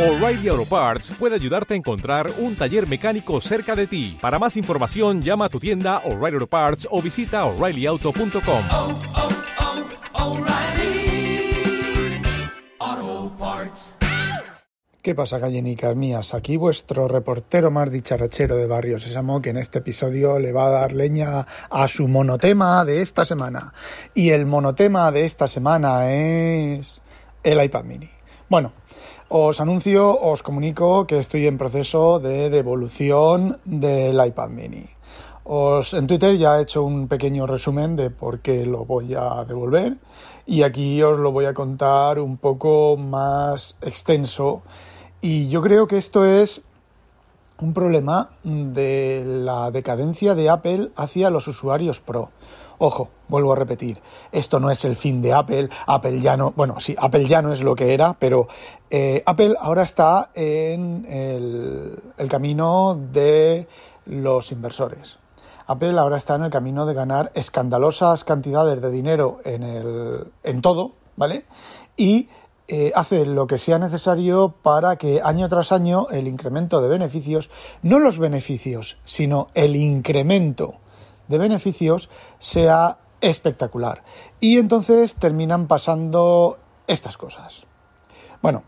O'Reilly Auto Parts puede ayudarte a encontrar un taller mecánico cerca de ti. Para más información, llama a tu tienda O'Reilly Auto Parts o visita oreillyauto.com. oh, oh, Parts. ¿Qué pasa, gallinicas mías? Aquí vuestro reportero más dicharachero de Barrio Sésamo, que en este episodio le va a dar leña a su monotema de esta semana. Y el monotema de esta semana es el iPad mini. Bueno, os anuncio, os comunico que estoy en proceso de devolución del iPad mini. Os, en Twitter ya he hecho un pequeño resumen de por qué lo voy a devolver y aquí os lo voy a contar un poco más extenso y yo creo que esto es un problema de la decadencia de Apple hacia los usuarios Pro. Ojo, vuelvo a repetir, esto no es el fin de Apple, Apple ya no, bueno, sí, Apple ya no es lo que era, pero eh, Apple ahora está en el, camino de los inversores. Apple ahora está en el camino de ganar escandalosas cantidades de dinero en, el, en todo, ¿vale? Y eh, hace lo que sea necesario para que año tras año el incremento de beneficios, no los beneficios, sino el incremento de beneficios sea espectacular. Y entonces terminan pasando estas cosas. Bueno,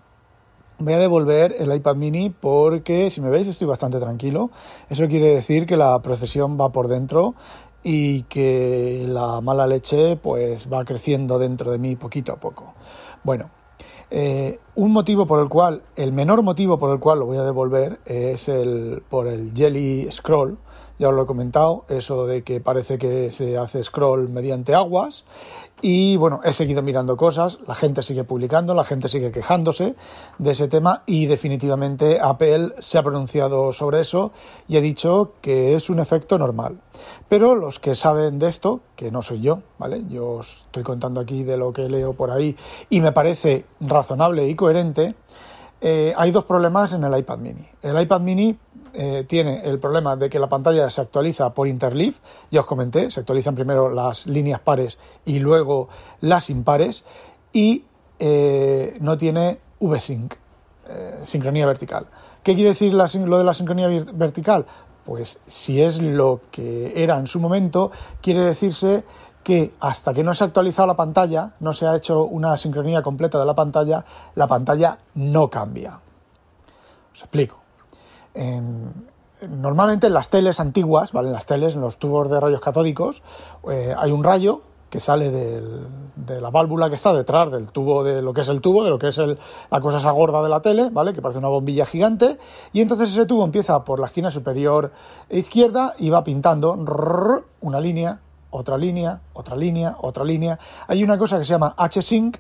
voy a devolver el iPad mini porque si me veis estoy bastante tranquilo. Eso quiere decir que la procesión va por dentro y que la mala leche pues va creciendo dentro de mí poquito a poco. Bueno, eh, un motivo por el cual, el menor motivo por el cual lo voy a devolver es el por el Jelly Scroll. Ya os lo he comentado, eso de que parece que se hace scroll mediante aguas. Y bueno, he seguido mirando cosas, la gente sigue publicando, la gente sigue quejándose de ese tema y definitivamente Apple se ha pronunciado sobre eso y ha dicho que es un efecto normal. Pero los que saben de esto, que no soy yo, ¿vale? Yo os estoy contando aquí de lo que leo por ahí y me parece razonable y coherente, eh, hay dos problemas en el iPad mini. El iPad mini eh, tiene el problema de que la pantalla se actualiza por interleaf, ya os comenté, se actualizan primero las líneas pares y luego las impares, y eh, no tiene VSync, eh, sincronía vertical. ¿Qué quiere decir lo de la sincronía vertical? Pues si es lo que era en su momento, quiere decirse que hasta que no se ha actualizado la pantalla, no se ha hecho una sincronía completa de la pantalla, la pantalla no cambia. Os explico. En, normalmente en las teles antiguas, ¿vale? En las teles, en los tubos de rayos catódicos, eh, hay un rayo que sale de la válvula que está detrás del tubo de lo que es el tubo, de lo que es el, la cosa esa gorda de la tele, ¿vale? Que parece una bombilla gigante, y entonces ese tubo empieza por la esquina superior izquierda y va pintando una línea, otra línea, otra línea, otra línea. Hay una cosa que se llama H-Sync,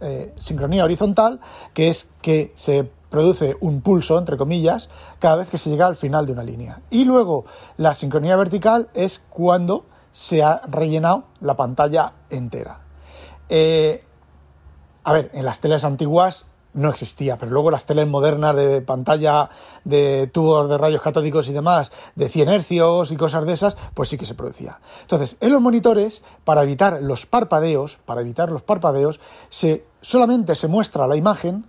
eh, sincronía horizontal, que es que se produce un pulso, entre comillas, cada vez que se llega al final de una línea. Y luego la sincronía vertical es cuando se ha rellenado la pantalla entera. Eh, a ver, en las teles antiguas no existía, pero luego las teles modernas de pantalla de tubos de rayos catódicos y demás, de 100 hercios y cosas de esas, pues sí que se producía. Entonces, en los monitores, para evitar los parpadeos, para evitar los parpadeos, se, solamente se muestra la imagen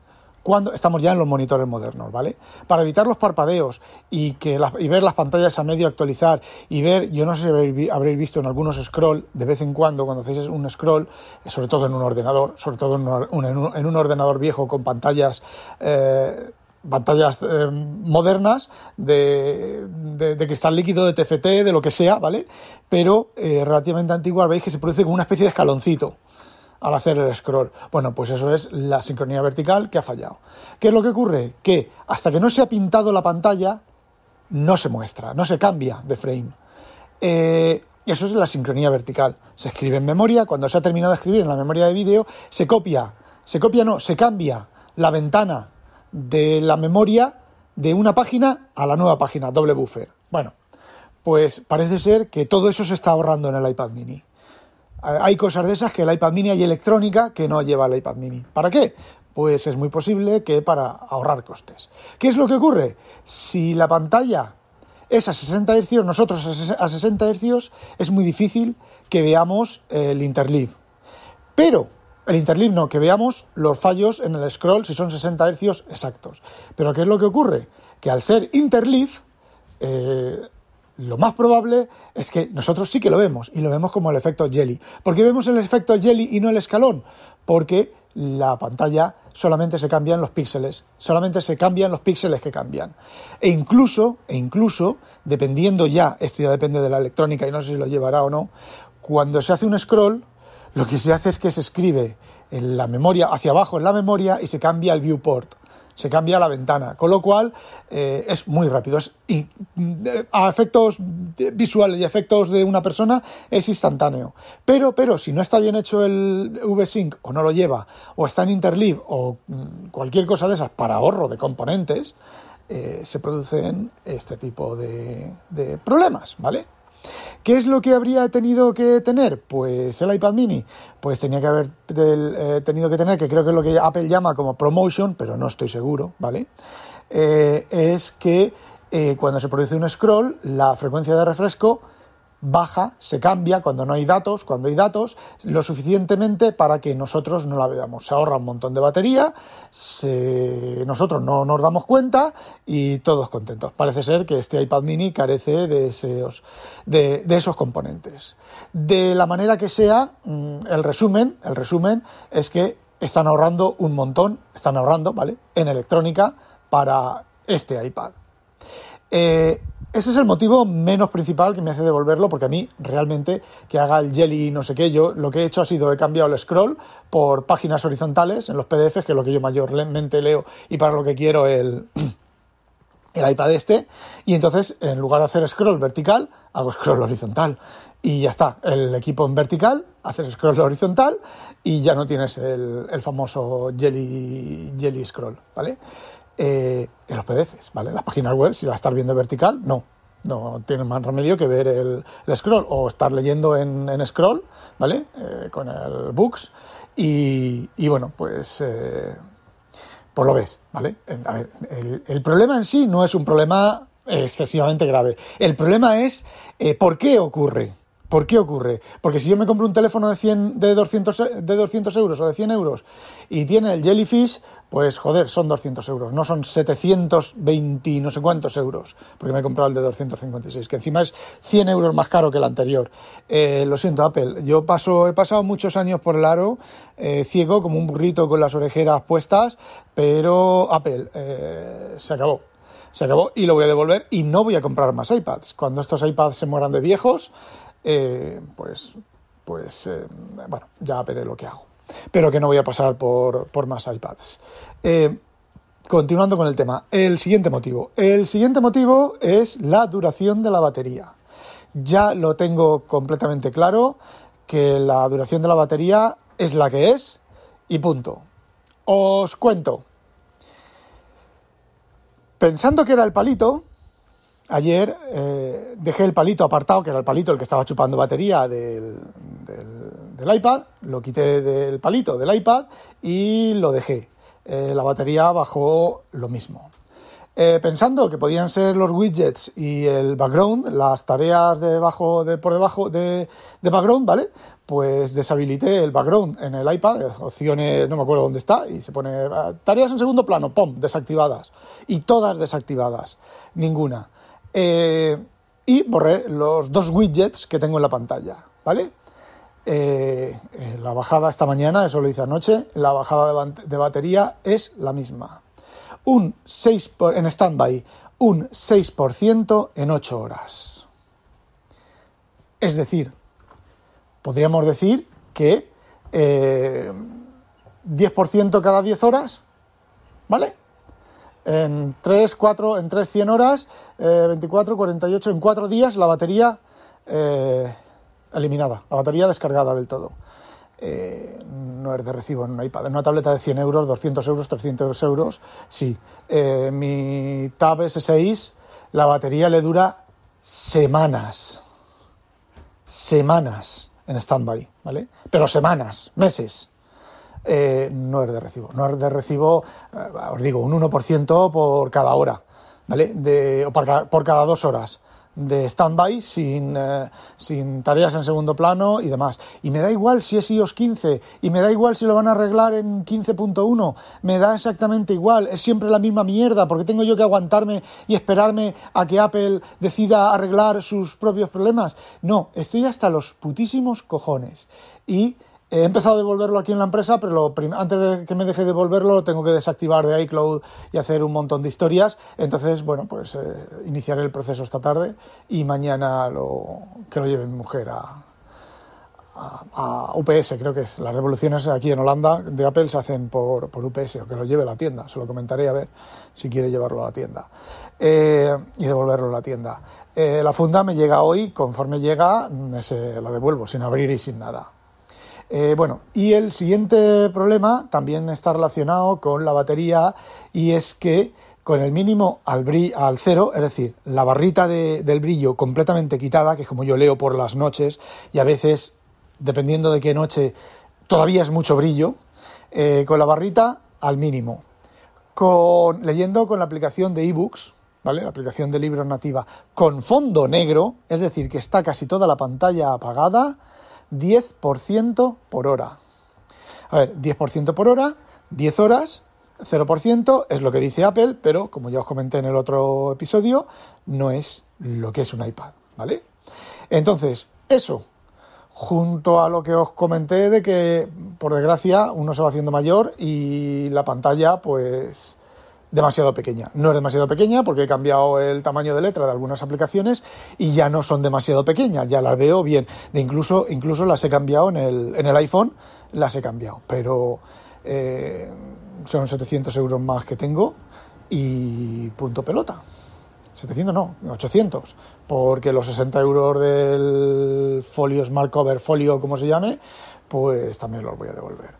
cuando estamos ya en los monitores modernos, ¿vale? Para evitar los parpadeos y que ver las pantallas a medio actualizar y ver, yo no sé si habréis visto en algunos scroll de vez en cuando cuando hacéis un scroll, sobre todo en un ordenador, sobre todo en un ordenador viejo con pantallas eh, pantallas eh, modernas de, de, de, cristal líquido, de TFT, de lo que sea, ¿vale? Pero eh, relativamente antiguas veis que se produce como una especie de escaloncito al hacer el scroll. Bueno, pues eso es la sincronía vertical que ha fallado. ¿Qué es lo que ocurre? Que hasta que no se ha pintado la pantalla, no se muestra, no se cambia de frame. Eh, eso es la sincronía vertical. Se escribe en memoria, cuando se ha terminado de escribir en la memoria de vídeo, se copia, se copia no, se cambia la ventana de la memoria de una página a la nueva página, doble buffer. Bueno, pues parece ser que todo eso se está ahorrando en el iPad mini hay cosas de esas que el iPad mini hay electrónica que no lleva el iPad mini. ¿Para qué? Pues es muy posible que para ahorrar costes. ¿Qué es lo que ocurre? Si la pantalla es a 60 Hz, nosotros a 60 Hz, es muy difícil que veamos el interleave. Pero El interleave no, que veamos los fallos en el scroll si son 60 Hz exactos. Pero ¿qué es lo que ocurre? Que al ser interleave, eh, lo más probable es que nosotros sí que lo vemos y lo vemos como el efecto jelly. ¿Por qué vemos el efecto jelly y no el escalón? Porque la pantalla solamente se cambian los píxeles, solamente se cambian los píxeles que cambian. E incluso, e incluso, dependiendo ya, esto ya depende de la electrónica y no sé si lo llevará o no, cuando se hace un scroll, lo que se hace es que se escribe en la memoria, hacia abajo en la memoria y se cambia el viewport se cambia la ventana, con lo cual eh, es muy rápido. Es, y, a efectos visuales y efectos de una persona es instantáneo. Pero, pero, si no está bien hecho el VSync o no lo lleva, o está en Interleave o mm, cualquier cosa de esas para ahorro de componentes, eh, se producen este tipo de, de problemas, ¿vale? ¿Qué es lo que habría tenido que tener? Pues el iPad mini, pues tenía que haber eh, tenido que tener, que creo que es lo que Apple llama como promotion, pero no estoy seguro, ¿vale? Eh, es que eh, cuando se produce un scroll, la frecuencia de refresco baja, se cambia cuando no hay datos, cuando hay datos, lo suficientemente para que nosotros no la veamos. Se ahorra un montón de batería, nosotros no nos damos cuenta y todos contentos. Parece ser que este iPad mini carece de esos, de, esos componentes. De la manera que sea, mm, el resumen, el resumen es que están ahorrando un montón, están ahorrando, ¿vale? En electrónica para este iPad. Eh, ese es el motivo menos principal que me hace devolverlo, porque a mí realmente que haga el jelly no sé qué, yo lo que he hecho ha sido he cambiado el scroll por páginas horizontales en los PDFs, que es lo que yo mayormente leo y para lo que quiero el, el iPad este, y entonces en lugar de hacer scroll vertical, hago scroll horizontal. Y ya está, el equipo en vertical, haces scroll horizontal y ya no tienes el, el famoso jelly, jelly scroll, ¿vale? Eh, en los PDFs, ¿vale? Las páginas web, si la estás viendo vertical, no. No tienes más remedio que ver el, scroll o estar leyendo en, scroll, ¿vale? Eh, con el books y, y bueno, pues, eh, pues lo ves, ¿vale? A ver, el, problema en sí no es un problema excesivamente grave. El problema es por qué ocurre. ¿Por qué ocurre? Porque si yo me compro un teléfono de 100, de 200, de 200 euros o de 100 euros y tiene el Jellyfish, pues joder, son 200 euros, no son 720 no sé cuántos euros, porque me he comprado el de 256, que encima es 100 euros más caro que el anterior. Eh, lo siento, Apple, yo paso, he pasado muchos años por el aro, eh, ciego, como un burrito con las orejeras puestas, pero Apple, eh, se acabó. Se acabó y lo voy a devolver y no voy a comprar más iPads. Cuando estos iPads se mueran de viejos, eh, pues, pues eh, bueno, ya veré lo que hago. Pero que no voy a pasar por, por más iPads. Eh, continuando con el tema, el siguiente motivo. El siguiente motivo es la duración de la batería. Ya lo tengo completamente claro que la duración de la batería es la que es y punto. Os cuento. Pensando que era el palito, Ayer eh, dejé el palito apartado, que era el palito el que estaba chupando batería del, iPad, lo quité del palito del iPad y lo dejé. Eh, la batería bajó lo mismo. Eh, pensando que podían ser los widgets y el background, las tareas debajo, de, por debajo de, de background, ¿vale? Pues deshabilité el background en el iPad, opciones, no me acuerdo dónde está, y se pone tareas en segundo plano, ¡pum! desactivadas. Y todas desactivadas, ninguna. Eh, y borré los dos widgets que tengo en la pantalla, ¿vale? Eh, eh, la bajada esta mañana, eso lo hice anoche, la bajada de, batería es la misma. Un 6 en standby, un 6% en 8 horas. Es decir, podríamos decir que 10% cada 10 horas, ¿vale? En 3, 4, en 3, 100 horas, eh, 24, 48, en 4 días la batería eh, eliminada, la batería descargada del todo. Eh, no es de recibo en un iPad. En una tableta de 100 euros, 200 euros, 300 euros, sí. Eh, mi Tab S6, la batería le dura semanas. Semanas en standby, ¿vale? Pero semanas, meses. Eh, no es de recibo. No es de recibo, eh, os digo, un 1% por cada hora, ¿vale? De, o por, cada, dos horas de stand-by, sin, eh, sin tareas en segundo plano y demás. Y me da igual si es iOS 15, y me da igual si lo van a arreglar en 15.1, me da exactamente igual, es siempre la misma mierda, porque tengo yo que aguantarme y esperarme a que Apple decida arreglar sus propios problemas. No, estoy hasta los putísimos cojones. Y He empezado a devolverlo aquí en la empresa, pero antes de que me deje de devolverlo tengo que desactivar de iCloud y hacer un montón de historias. Entonces, bueno, pues eh, iniciaré el proceso esta tarde y mañana lo, que lo lleve mi mujer a, UPS. Creo que es las revoluciones aquí en Holanda de Apple se hacen por, UPS o que lo lleve a la tienda. Se lo comentaré a ver si quiere llevarlo a la tienda eh, y devolverlo a la tienda. Eh, la funda me llega hoy, conforme llega, se la devuelvo sin abrir y sin nada. Eh, bueno, y el siguiente problema también está relacionado con la batería y es que con el mínimo al, al cero, es decir, la barrita del brillo completamente quitada, que es como yo leo por las noches y a veces, dependiendo de qué noche, todavía es mucho brillo, eh, con la barrita al mínimo. Con, leyendo con la aplicación de ebooks, ¿vale? La aplicación de libros nativa, con fondo negro, es decir, que está casi toda la pantalla apagada, 10% por hora. A ver, 10% por hora, 10 horas, 0% es lo que dice Apple, pero como ya os comenté en el otro episodio, no es lo que es un iPad, ¿vale? Entonces, eso, junto a lo que os comenté de que, por desgracia, uno se va haciendo mayor y la pantalla, pues, demasiado pequeña. No es demasiado pequeña porque he cambiado el tamaño de letra de algunas aplicaciones y ya no son demasiado pequeñas, ya las veo bien. De incluso, incluso las he cambiado en el, en el iPhone, las he cambiado, pero eh, son 700 euros más que tengo y punto pelota. 700 no, 800, porque los 60 euros del folio Smart Cover, folio como se llame, pues también los voy a devolver.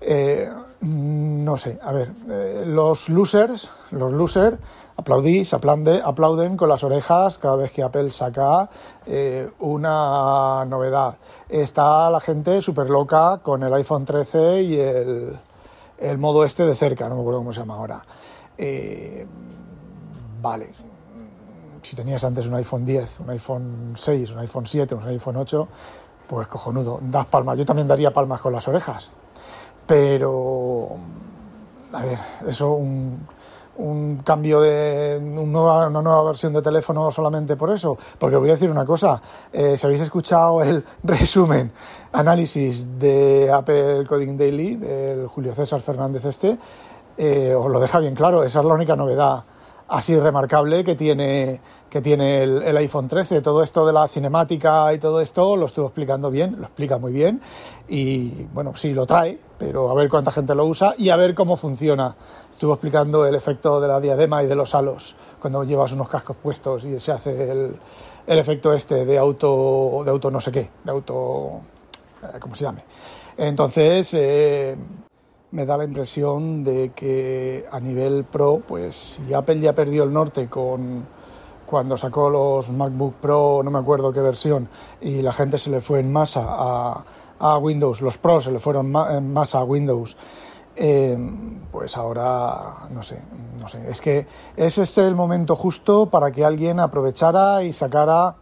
Eh, no sé, a ver, eh, los losers, los losers aplaudís, aplaude, aplauden con las orejas cada vez que Apple saca eh, una novedad. Está la gente súper loca con el iPhone 13 y el, el, modo este de cerca, no me acuerdo cómo se llama ahora. vale, si tenías antes un iPhone 10, un iPhone 6, un iPhone 7, un iPhone 8, pues cojonudo, das palmas. Yo también daría palmas con las orejas. Pero, a ver, eso, un, un cambio de nueva, una nueva versión de teléfono solamente por eso. Porque os voy a decir una cosa, eh, si habéis escuchado el resumen, análisis de Apple Coding Daily, del Julio César Fernández este, eh, os lo deja bien claro, esa es la única novedad así remarcable que tiene, que tiene el, iPhone 13. Todo esto de la cinemática y todo esto lo estuvo explicando bien, lo explica muy bien y bueno, sí lo trae, pero a ver cuánta gente lo usa y a ver cómo funciona. Estuvo explicando el efecto de la diadema y de los halos cuando llevas unos cascos puestos y se hace el, el efecto este de auto, de auto no sé qué, de auto, eh, ¿cómo se llame? Entonces, eh, me da la impresión de que a nivel pro, pues si Apple ya perdió el norte con cuando sacó los MacBook Pro, no me acuerdo qué versión, y la gente se le fue en masa a, Windows, los Pro se le fueron en masa a Windows, eh, pues ahora no sé, no sé, es que es este el momento justo para que alguien aprovechara y sacara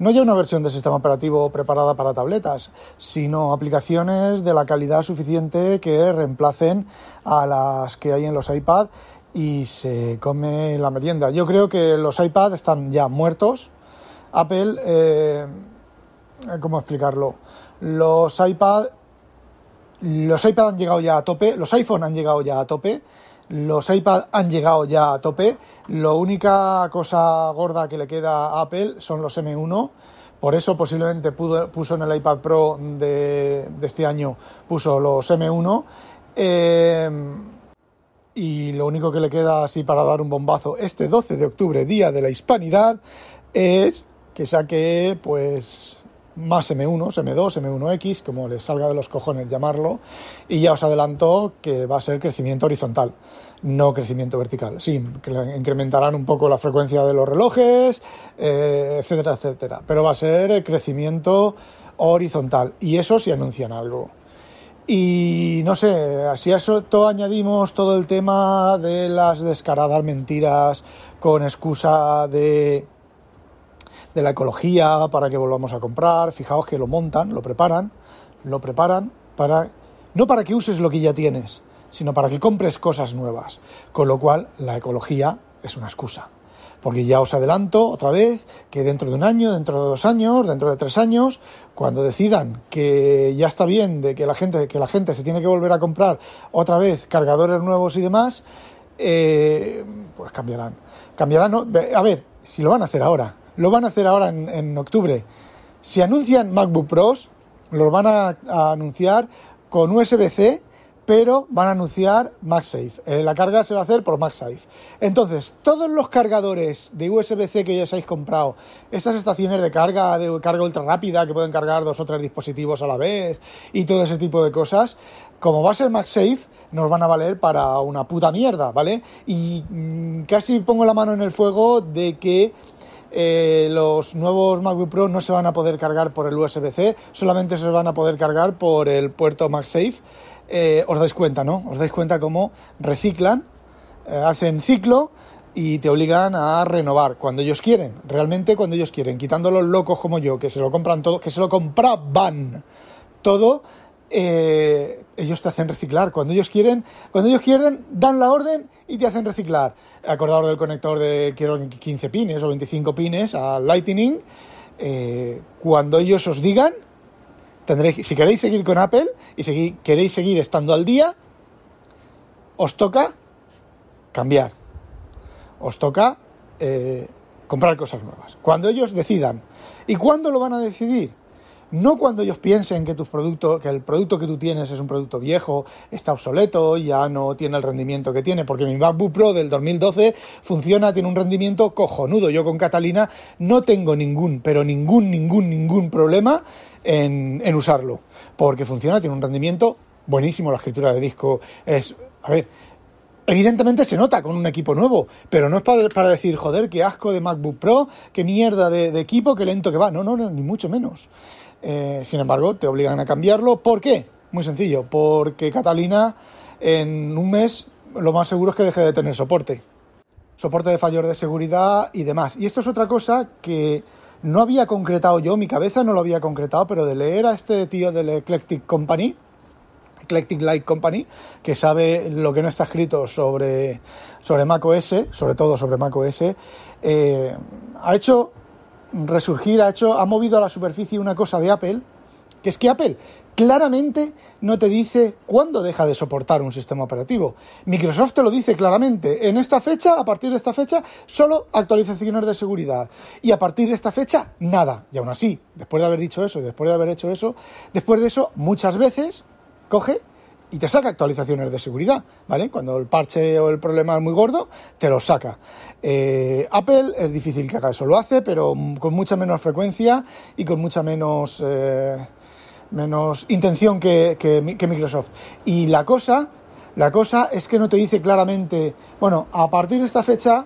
no ya una versión de sistema operativo preparada para tabletas, sino aplicaciones de la calidad suficiente que reemplacen a las que hay en los iPad y se come la merienda. Yo creo que los iPad están ya muertos. Apple, eh, ¿cómo explicarlo? Los iPad, los iPad han llegado ya a tope, los iPhone han llegado ya a tope los iPad han llegado ya a tope. La única cosa gorda que le queda a Apple son los M1. Por eso posiblemente puso en el iPad Pro de, este año, puso los M1. Eh, y lo único que le queda así para dar un bombazo este 12 de octubre, Día de la Hispanidad, es que saque pues más M1, M2, M1X, como les salga de los cojones llamarlo, y ya os adelanto que va a ser crecimiento horizontal, no crecimiento vertical. Sí, que incrementarán un poco la frecuencia de los relojes, eh, etcétera, etcétera, pero va a ser crecimiento horizontal, y eso sí anuncian algo. Y no sé, si a eso todo añadimos todo el tema de las descaradas mentiras con excusa de de la ecología para que volvamos a comprar. Fijaos que lo montan, lo preparan, lo preparan para no para que uses lo que ya tienes, sino para que compres cosas nuevas. Con lo cual, la ecología es una excusa. Porque ya os adelanto otra vez que dentro de un año, dentro de dos años, dentro de tres años, cuando decidan que ya está bien de que la gente, que la gente se tiene que volver a comprar otra vez cargadores nuevos y demás, eh, pues cambiarán. Cambiarán, ¿no? a ver, si lo van a hacer ahora, lo van a hacer ahora en, octubre. Si anuncian MacBook Pros, los van a, anunciar con USB-C pero van a anunciar MagSafe. Eh, la carga se va a hacer por MagSafe. Entonces, todos los cargadores de USB-C que ya os habéis comprado, estas estaciones de carga, de carga ultra rápida, que pueden cargar dos o tres dispositivos a la vez y todo ese tipo de cosas, como va a ser MagSafe, nos van a valer para una puta mierda, ¿vale? Y mm, casi pongo la mano en el fuego de que eh, los nuevos MacBook Pro no se van a poder cargar por el USB-C, solamente se van a poder cargar por el puerto MagSafe. Eh, os dais cuenta, ¿no? Os dais cuenta cómo reciclan, eh, hacen ciclo y te obligan a renovar cuando ellos quieren, realmente cuando ellos quieren, quitando los locos como yo, que se lo compran todo, que se lo compraban todo, ellos te hacen reciclar. Cuando ellos quieren, cuando ellos quieren, dan la orden y te hacen reciclar. Acordaos del conector de quiero 15 pines o 25 pines a Lightning. cuando ellos os digan, tendréis, si queréis seguir con Apple y queréis seguir estando al día, os toca cambiar. Os toca eh, comprar cosas nuevas. Cuando ellos decidan. ¿Y cuándo lo van a decidir? No cuando ellos piensen que, tus productos, que el producto que tú tienes es un producto viejo, está obsoleto, ya no tiene el rendimiento que tiene, porque mi MacBook Pro del 2012 funciona, tiene un rendimiento cojonudo. Yo con Catalina no tengo ningún, pero ningún, ningún, ningún problema en, en usarlo, porque funciona, tiene un rendimiento buenísimo, la escritura de disco es, a ver, Evidentemente se nota con un equipo nuevo, pero no es para, decir, joder, qué asco de MacBook Pro, qué mierda de, de, equipo, qué lento que va. No, no, no, ni mucho menos. Eh, sin embargo, te obligan a cambiarlo. ¿Por qué? Muy sencillo, porque Catalina en un mes lo más seguro es que deje de tener soporte. Soporte de fallos de seguridad y demás. Y esto es otra cosa que no había concretado yo, mi cabeza no lo había concretado, pero de leer a este tío del Eclectic Company, Eclectic Light Company, que sabe lo que no está escrito sobre, sobre Mac OS, sobre todo sobre Mac OS, eh, ha hecho resurgir, ha hecho, ha movido a la superficie una cosa de Apple, que es que Apple claramente no te dice cuándo deja de soportar un sistema operativo. Microsoft te lo dice claramente. En esta fecha, a partir de esta fecha, solo actualizaciones de seguridad. Y a partir de esta fecha, nada. Y aún así, después de haber dicho eso, después de haber hecho eso, después de eso, muchas veces coge y te saca actualizaciones de seguridad, ¿vale? Cuando el parche o el problema es muy gordo, te lo saca. Eh, Apple es difícil que haga eso, lo hace, pero con mucha menos frecuencia y con mucha menos, eh, menos intención que, que, que, Microsoft. Y la cosa, la cosa es que no te dice claramente, bueno, a partir de esta fecha,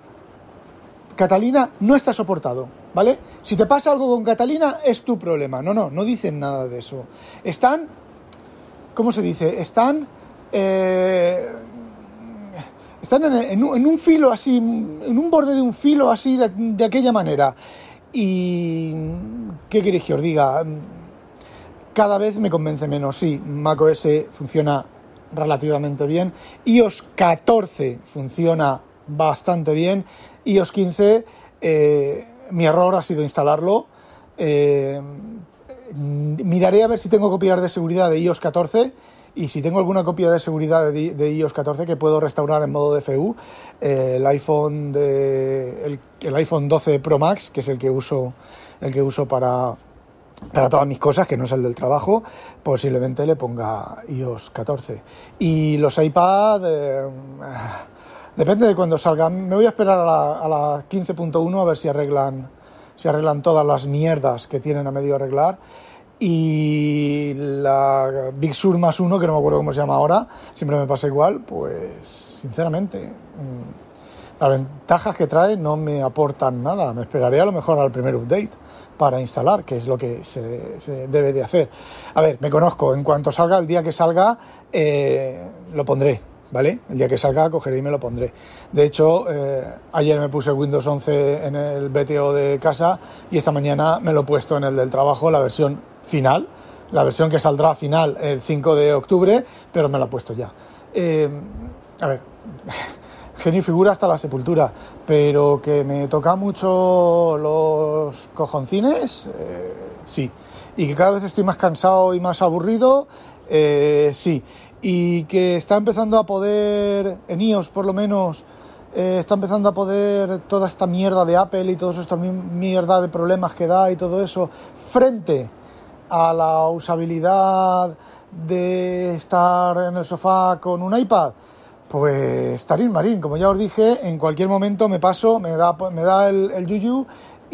Catalina no está soportado, ¿vale? Si te pasa algo con Catalina, es tu problema. No, no, no dicen nada de eso. Están ¿cómo se dice? Están, eh, están en, un, en, un, filo así, en un borde de un filo así de, de aquella manera. Y, ¿qué queréis que os diga? Cada vez me convence menos. Sí, macOS funciona relativamente bien. iOS 14 funciona bastante bien. iOS 15, eh, mi error ha sido instalarlo. Eh, miraré a ver si tengo copias de seguridad de iOS 14 y si tengo alguna copia de seguridad de, iOS 14 que puedo restaurar en modo DFU, eh, el iPhone de el, el, iPhone 12 Pro Max, que es el que uso el que uso para para todas mis cosas, que no es el del trabajo, posiblemente le ponga iOS 14. Y los iPad eh, depende de cuando salgan. Me voy a esperar a la, a la 15.1 a ver si arreglan se arreglan todas las mierdas que tienen a medio arreglar. Y la Big Sur más uno, que no me acuerdo cómo se llama ahora, siempre me pasa igual, pues sinceramente, mm, las ventajas que trae no me aportan nada. Me esperaré a lo mejor al primer update para instalar, que es lo que se, se, debe de hacer. A ver, me conozco, en cuanto salga, el día que salga, eh, lo pondré. ¿Vale? El día que salga cogeré y me lo pondré. De hecho, eh, ayer me puse Windows 11 en el BTO de casa y esta mañana me lo he puesto en el del trabajo, la versión final, la versión que saldrá final el 5 de octubre, pero me la he puesto ya. Eh, a ver, genio y figura hasta la sepultura, pero que me toca mucho los cojoncines, eh, sí. Y que cada vez estoy más cansado y más aburrido, eh, sí. Y que está empezando a poder, en iOS por lo menos, eh, está empezando a poder toda esta mierda de Apple y todos estos mi- mierda de problemas que da y todo eso, frente a la usabilidad de estar en el sofá con un iPad, pues tarín marín, como ya os dije, en cualquier momento me paso, me da, me da el yuyu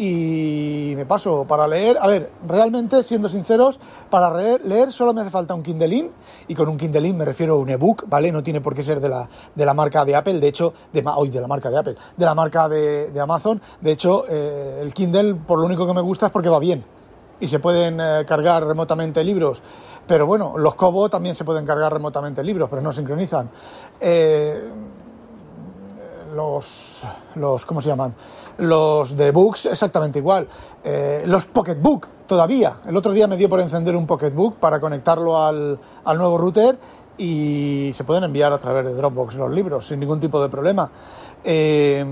y me paso para leer. A ver, realmente, siendo sinceros, para leer, solo me hace falta un Kindle y con un Kindle me refiero a un ebook, ¿vale? No tiene por qué ser de la, de la marca de Apple, de hecho, de, hoy de la marca de Apple, de la marca de, de Amazon. De hecho, eh, el Kindle, por lo único que me gusta es porque va bien y se pueden eh, cargar remotamente libros. Pero bueno, los Kobo también se pueden cargar remotamente libros, pero no sincronizan. Eh, los, los, ¿cómo se llaman? Los de Books exactamente igual. Eh, los Pocketbook todavía. El otro día me dio por encender un Pocketbook para conectarlo al, al nuevo router y se pueden enviar a través de Dropbox los libros sin ningún tipo de problema. Eh,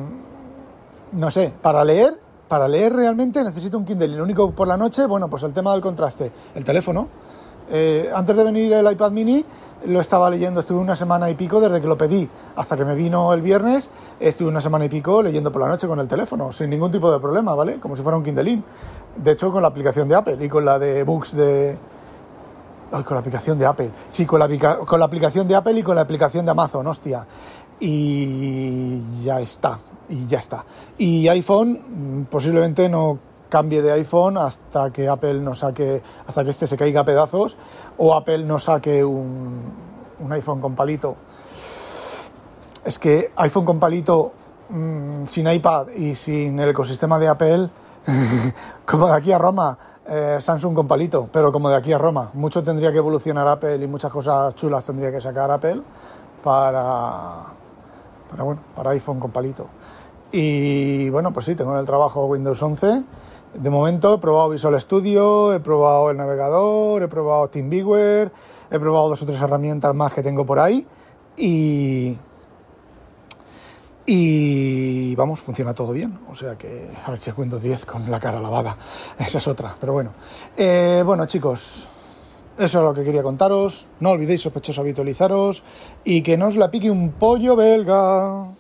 no sé, para leer, para leer realmente necesito un Kindle. Y lo único por la noche, bueno, pues el tema del contraste, el teléfono. Eh, antes de venir el iPad mini lo estaba leyendo, estuve una semana y pico desde que lo pedí hasta que me vino el viernes, estuve una semana y pico leyendo por la noche con el teléfono, sin ningún tipo de problema, ¿vale? Como si fuera un Kindle. De hecho, con la aplicación de Apple y con la de Books de... Ay, con la aplicación de Apple. Sí, con la, con la aplicación de Apple y con la aplicación de Amazon, hostia. Y ya está, y ya está. Y iPhone mm, posiblemente no cambie de iPhone hasta que Apple no saque, hasta que este se caiga a pedazos o Apple no saque un, un iPhone con palito. Es que iPhone con palito mm, sin iPad y sin el ecosistema de Apple, como de aquí a Roma, eh, Samsung con palito, pero como de aquí a Roma. Mucho tendría que evolucionar Apple y muchas cosas chulas tendría que sacar Apple para, para, bueno, para iPhone con palito. Y bueno, pues sí, tengo en el trabajo Windows 11. De momento he probado Visual Studio, he probado el navegador, he probado TeamViewer, he probado dos o tres herramientas más que tengo por ahí y, y vamos, funciona todo bien. O sea que a ver si Windows 10 con la cara lavada. Esa es otra, pero bueno. Eh, bueno, chicos, eso es lo que quería contaros. No olvidéis sospechosos habitualizaros y que no os la pique un pollo belga.